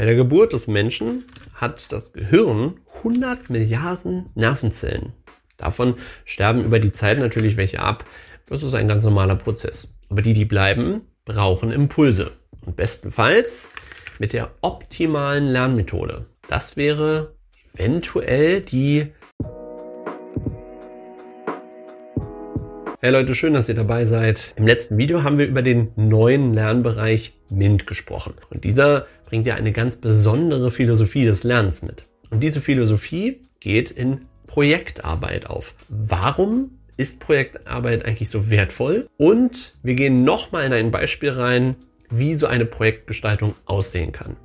Bei der Geburt des Menschen hat das Gehirn 100 Milliarden Nervenzellen. Davon sterben über die Zeit natürlich welche ab. Das ist ein ganz normaler Prozess. Aber die, die bleiben, brauchen Impulse. Und bestenfalls mit der optimalen Lernmethode. Das wäre eventuell die Hey Leute, schön, dass ihr dabei seid. Im letzten Video haben wir über den neuen Lernbereich MINT gesprochen. Und dieser bringt ja eine ganz besondere Philosophie des Lernens mit. Und diese Philosophie geht in Projektarbeit auf. Warum ist Projektarbeit eigentlich so wertvoll? Und wir gehen nochmal in ein Beispiel rein, wie so eine Projektgestaltung aussehen kann.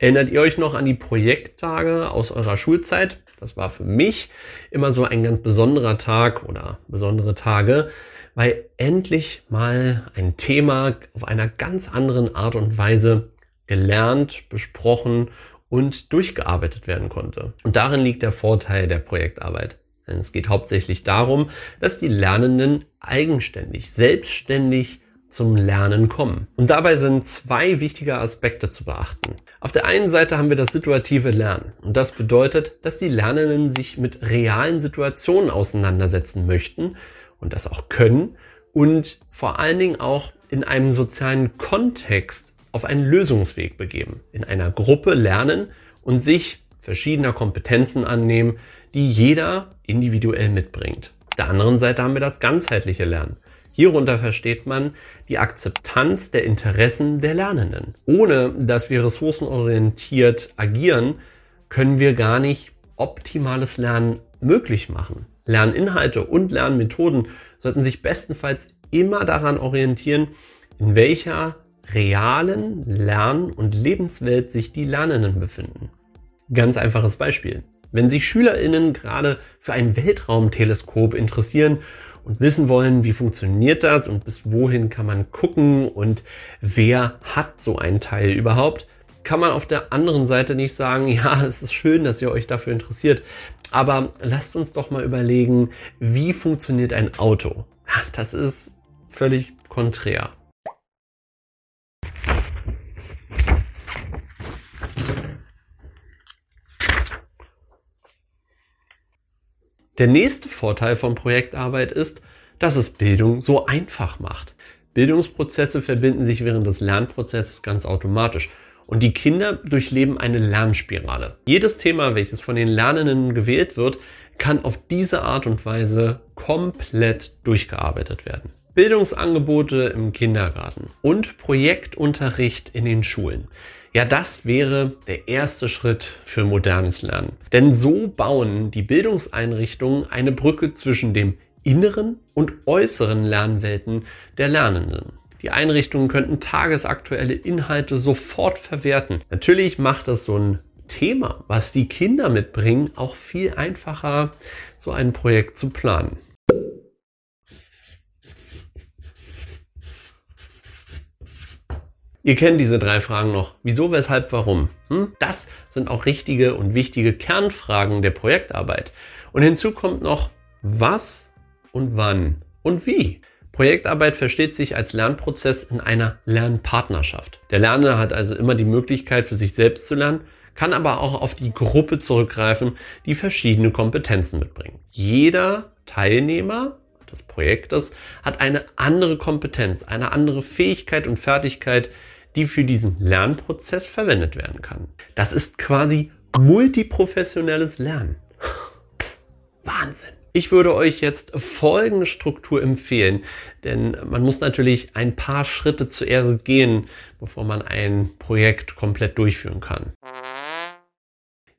Erinnert ihr euch noch an die Projekttage aus eurer Schulzeit? Das war für mich immer so ein ganz besonderer Tag oder besondere Tage, weil endlich mal ein Thema auf einer ganz anderen Art und Weise gelernt, besprochen und durchgearbeitet werden konnte. Und darin liegt der Vorteil der Projektarbeit. Denn es geht hauptsächlich darum, dass die Lernenden eigenständig, selbstständig zum Lernen kommen. Und dabei sind zwei wichtige Aspekte zu beachten. Auf der einen Seite haben wir das situative Lernen. Und das bedeutet, dass die Lernenden sich mit realen Situationen auseinandersetzen möchten und das auch können und vor allen Dingen auch in einem sozialen Kontext auf einen Lösungsweg begeben, in einer Gruppe lernen und sich verschiedener Kompetenzen annehmen, die jeder individuell mitbringt. Auf der anderen Seite haben wir das ganzheitliche Lernen. Hierunter versteht man die Akzeptanz der Interessen der Lernenden. Ohne dass wir ressourcenorientiert agieren, können wir gar nicht optimales Lernen möglich machen. Lerninhalte und Lernmethoden sollten sich bestenfalls immer daran orientieren, in welcher realen Lern- und Lebenswelt sich die Lernenden befinden. Ganz einfaches Beispiel. Wenn sich SchülerInnen gerade für ein Weltraumteleskop interessieren und wissen wollen, wie funktioniert das und bis wohin kann man gucken und wer hat so ein Teil überhaupt, kann man auf der anderen Seite nicht sagen, ja, es ist schön, dass ihr euch dafür interessiert, aber lasst uns doch mal überlegen, wie funktioniert ein Auto? Das ist völlig konträr. Der nächste Vorteil von Projektarbeit ist, dass es Bildung so einfach macht. Bildungsprozesse verbinden sich während des Lernprozesses ganz automatisch und die Kinder durchleben eine Lernspirale. Jedes Thema, welches von den Lernenden gewählt wird, kann auf diese Art und Weise komplett durchgearbeitet werden. Bildungsangebote im Kindergarten und Projektunterricht in den Schulen. Ja, das wäre der erste Schritt für modernes Lernen. Denn so bauen die Bildungseinrichtungen eine Brücke zwischen dem inneren und äußeren Lernwelten der Lernenden. Die Einrichtungen könnten tagesaktuelle Inhalte sofort verwerten. Natürlich macht das so ein Thema, was die Kinder mitbringen, auch viel einfacher, so ein Projekt zu planen. Ihr kennt diese drei Fragen noch. Wieso, weshalb, warum? Hm? Das sind auch richtige und wichtige Kernfragen der Projektarbeit. Und hinzu kommt noch, was und wann und wie. Projektarbeit versteht sich als Lernprozess in einer Lernpartnerschaft. Der Lernende hat also immer die Möglichkeit, für sich selbst zu lernen, kann aber auch auf die Gruppe zurückgreifen, die verschiedene Kompetenzen mitbringen. Jeder Teilnehmer des Projektes hat eine andere Kompetenz, eine andere Fähigkeit und Fertigkeit, die für diesen Lernprozess verwendet werden kann. Das ist quasi multiprofessionelles Lernen. Wahnsinn. Ich würde euch jetzt folgende Struktur empfehlen, denn man muss natürlich ein paar Schritte zuerst gehen, bevor man ein Projekt komplett durchführen kann.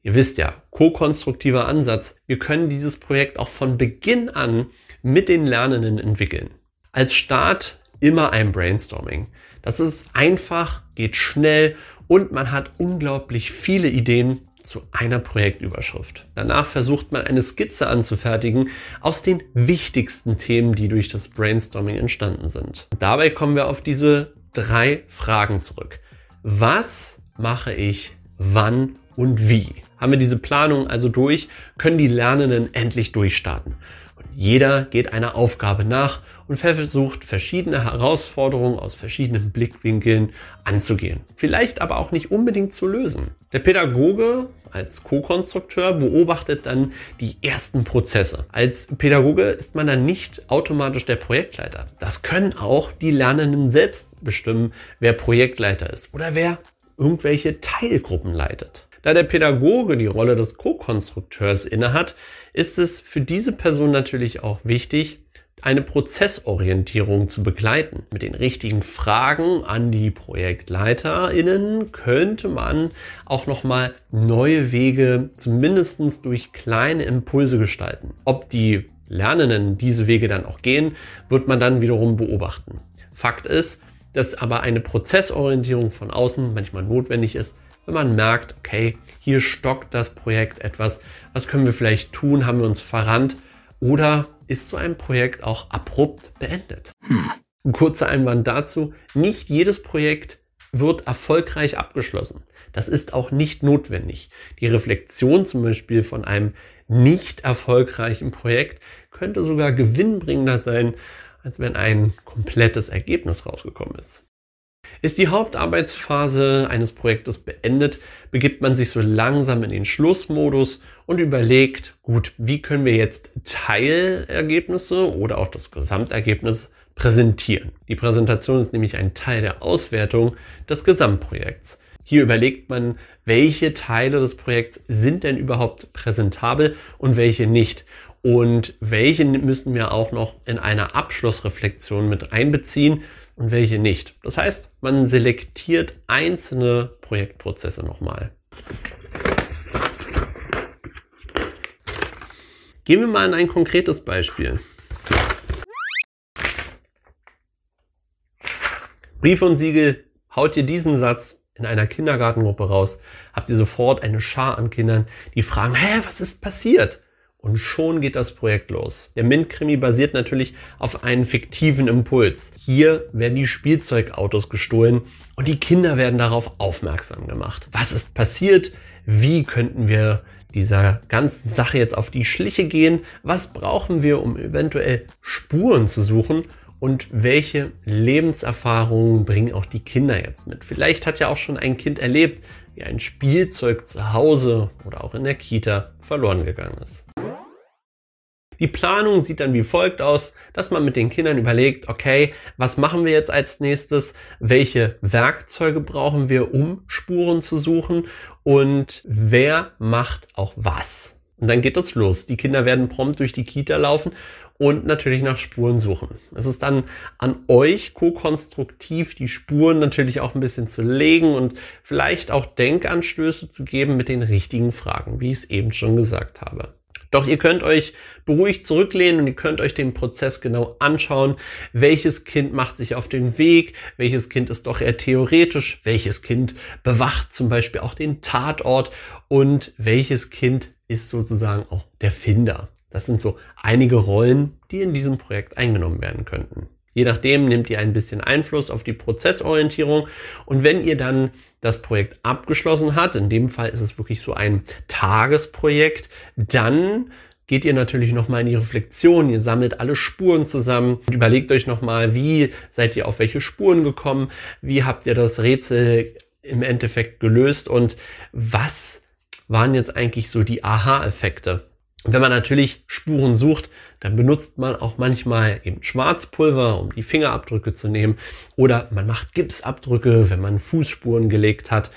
Ihr wisst ja, ko-konstruktiver Ansatz. Wir können dieses Projekt auch von Beginn an mit den Lernenden entwickeln. Als Start immer ein Brainstorming. Das ist einfach, geht schnell und man hat unglaublich viele Ideen zu einer Projektüberschrift. Danach versucht man eine Skizze anzufertigen aus den wichtigsten Themen, die durch das Brainstorming entstanden sind. Und dabei kommen wir auf diese drei Fragen zurück. Was mache ich, wann und wie? Haben wir diese Planung also durch, können die Lernenden endlich durchstarten. Und jeder geht einer Aufgabe nach und versucht verschiedene Herausforderungen aus verschiedenen Blickwinkeln anzugehen. Vielleicht aber auch nicht unbedingt zu lösen. Der Pädagoge als Co-Konstrukteur beobachtet dann die ersten Prozesse. Als Pädagoge ist man dann nicht automatisch der Projektleiter. Das können auch die Lernenden selbst bestimmen, wer Projektleiter ist oder wer irgendwelche Teilgruppen leitet. Da der Pädagoge die Rolle des Co-Konstrukteurs innehat, ist es für diese Person natürlich auch wichtig, eine Prozessorientierung zu begleiten. Mit den richtigen Fragen an die ProjektleiterInnen könnte man auch nochmal neue Wege zumindestens durch kleine Impulse gestalten. Ob die Lernenden diese Wege dann auch gehen, wird man dann wiederum beobachten. Fakt ist, dass aber eine Prozessorientierung von außen manchmal notwendig ist, wenn man merkt, okay, hier stockt das Projekt etwas, was können wir vielleicht tun, haben wir uns verrannt oder ist so ein Projekt auch abrupt beendet. Hm. Kurzer Einwand dazu. Nicht jedes Projekt wird erfolgreich abgeschlossen. Das ist auch nicht notwendig. Die Reflexion zum Beispiel von einem nicht erfolgreichen Projekt könnte sogar gewinnbringender sein, als wenn ein komplettes Ergebnis rausgekommen ist. Ist die Hauptarbeitsphase eines Projektes beendet, begibt man sich so langsam in den Schlussmodus und überlegt, gut, wie können wir jetzt Teilergebnisse oder auch das Gesamtergebnis präsentieren. Die Präsentation ist nämlich ein Teil der Auswertung des Gesamtprojekts. Hier überlegt man, welche Teile des Projekts sind denn überhaupt präsentabel und welche nicht. Und welche müssen wir auch noch in einer Abschlussreflexion mit einbeziehen, und welche nicht. Das heißt, man selektiert einzelne Projektprozesse nochmal. Gehen wir mal in ein konkretes Beispiel. Brief und Siegel, haut ihr diesen Satz in einer Kindergartengruppe raus, habt ihr sofort eine Schar an Kindern, die fragen, hä, was ist passiert? Und schon geht das Projekt los. Der Mint-Krimi basiert natürlich auf einem fiktiven Impuls. Hier werden die Spielzeugautos gestohlen und die Kinder werden darauf aufmerksam gemacht. Was ist passiert? Wie könnten wir dieser ganzen Sache jetzt auf die Schliche gehen? Was brauchen wir, um eventuell Spuren zu suchen? Und welche Lebenserfahrungen bringen auch die Kinder jetzt mit? Vielleicht hat ja auch schon ein Kind erlebt, wie ein Spielzeug zu Hause oder auch in der Kita verloren gegangen ist. Die Planung sieht dann wie folgt aus, dass man mit den Kindern überlegt, okay, was machen wir jetzt als nächstes? Welche Werkzeuge brauchen wir, um Spuren zu suchen? Und wer macht auch was? Und dann geht es los. Die Kinder werden prompt durch die Kita laufen und natürlich nach Spuren suchen. Es ist dann an euch, ko-konstruktiv die Spuren natürlich auch ein bisschen zu legen und vielleicht auch Denkanstöße zu geben mit den richtigen Fragen, wie ich es eben schon gesagt habe. Doch ihr könnt euch beruhigt zurücklehnen und ihr könnt euch den Prozess genau anschauen. Welches Kind macht sich auf den Weg? Welches Kind ist doch eher theoretisch? Welches Kind bewacht zum Beispiel auch den Tatort? Und welches Kind ist sozusagen auch der Finder? Das sind so einige Rollen, die in diesem Projekt eingenommen werden könnten. Je nachdem nehmt ihr ein bisschen Einfluss auf die Prozessorientierung. Und wenn ihr dann das Projekt abgeschlossen habt, in dem Fall ist es wirklich so ein Tagesprojekt, dann geht ihr natürlich nochmal in die Reflexion, ihr sammelt alle Spuren zusammen und überlegt euch nochmal, wie seid ihr auf welche Spuren gekommen, wie habt ihr das Rätsel im Endeffekt gelöst und was waren jetzt eigentlich so die Aha-Effekte. Wenn man natürlich Spuren sucht, dann benutzt man auch manchmal eben Schwarzpulver, um die Fingerabdrücke zu nehmen. Oder man macht Gipsabdrücke, wenn man Fußspuren gelegt hat.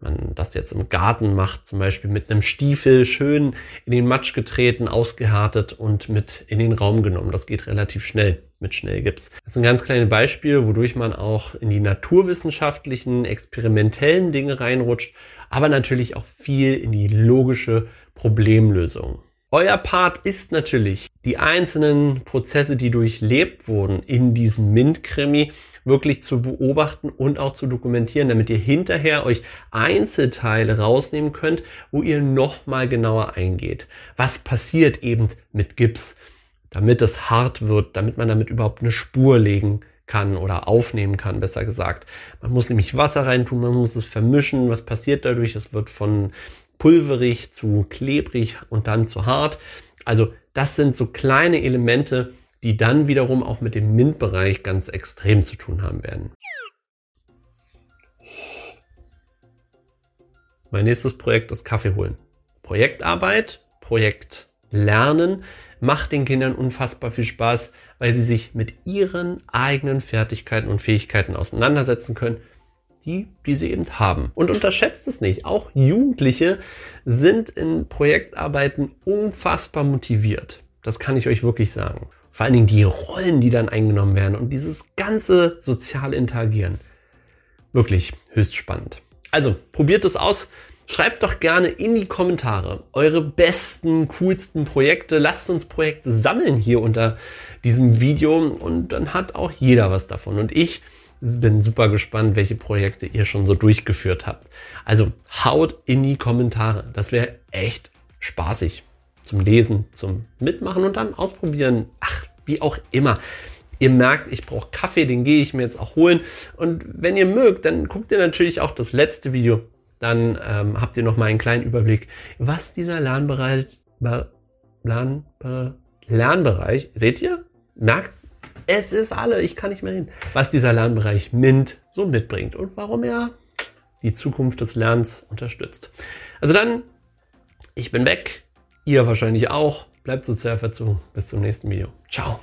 Man das jetzt im Garten macht, zum Beispiel mit einem Stiefel schön in den Matsch getreten, ausgehärtet und mit in den Raum genommen. Das geht relativ schnell mit Schnellgips. Das ist ein ganz kleines Beispiel, wodurch man auch in die naturwissenschaftlichen, experimentellen Dinge reinrutscht, aber natürlich auch viel in die logische Problemlösung. Euer Part ist natürlich, die einzelnen Prozesse, die durchlebt wurden in diesem MINT-Krimi, wirklich zu beobachten und auch zu dokumentieren, damit ihr hinterher euch Einzelteile rausnehmen könnt, wo ihr nochmal genauer eingeht. Was passiert eben mit Gips, damit es hart wird, damit man damit überhaupt eine Spur legen kann oder aufnehmen kann, besser gesagt. Man muss nämlich Wasser reintun, man muss es vermischen. Was passiert dadurch? Es wird von pulverig zu klebrig und dann zu hart. Also das sind so kleine Elemente, die dann wiederum auch mit dem MINT-Bereich ganz extrem zu tun haben werden. Mein nächstes Projekt ist Kaffee holen. Projektarbeit, Projekt lernen, macht den Kindern unfassbar viel Spaß, weil sie sich mit ihren eigenen Fertigkeiten und Fähigkeiten auseinandersetzen können, die, die sie eben haben. Und unterschätzt es nicht. Auch Jugendliche sind in Projektarbeiten unfassbar motiviert. Das kann ich euch wirklich sagen. Vor allen Dingen die Rollen, die dann eingenommen werden und dieses ganze soziale Interagieren. Wirklich höchst spannend. Also, probiert es aus. Schreibt doch gerne in die Kommentare eure besten, coolsten Projekte. Lasst uns Projekte sammeln hier unter diesem Video und dann hat auch jeder was davon. Und ich bin super gespannt, welche Projekte ihr schon so durchgeführt habt. Also haut in die Kommentare. Das wäre echt spaßig zum Lesen, zum Mitmachen und dann ausprobieren. Ach, wie auch immer. Ihr merkt, ich brauche Kaffee, den gehe ich mir jetzt auch holen. Und wenn ihr mögt, dann guckt ihr natürlich auch das letzte Video. Dann ähm, habt ihr noch mal einen kleinen Überblick, was dieser Lernbereich, Lern, Lernbereich, seht ihr? Merkt es ist alle, ich kann nicht mehr reden, was dieser Lernbereich MINT so mitbringt und warum er die Zukunft des Lernens unterstützt. Also dann, ich bin weg, ihr wahrscheinlich auch. Bleibt sozial verzogen. Bis zum nächsten Video. Ciao.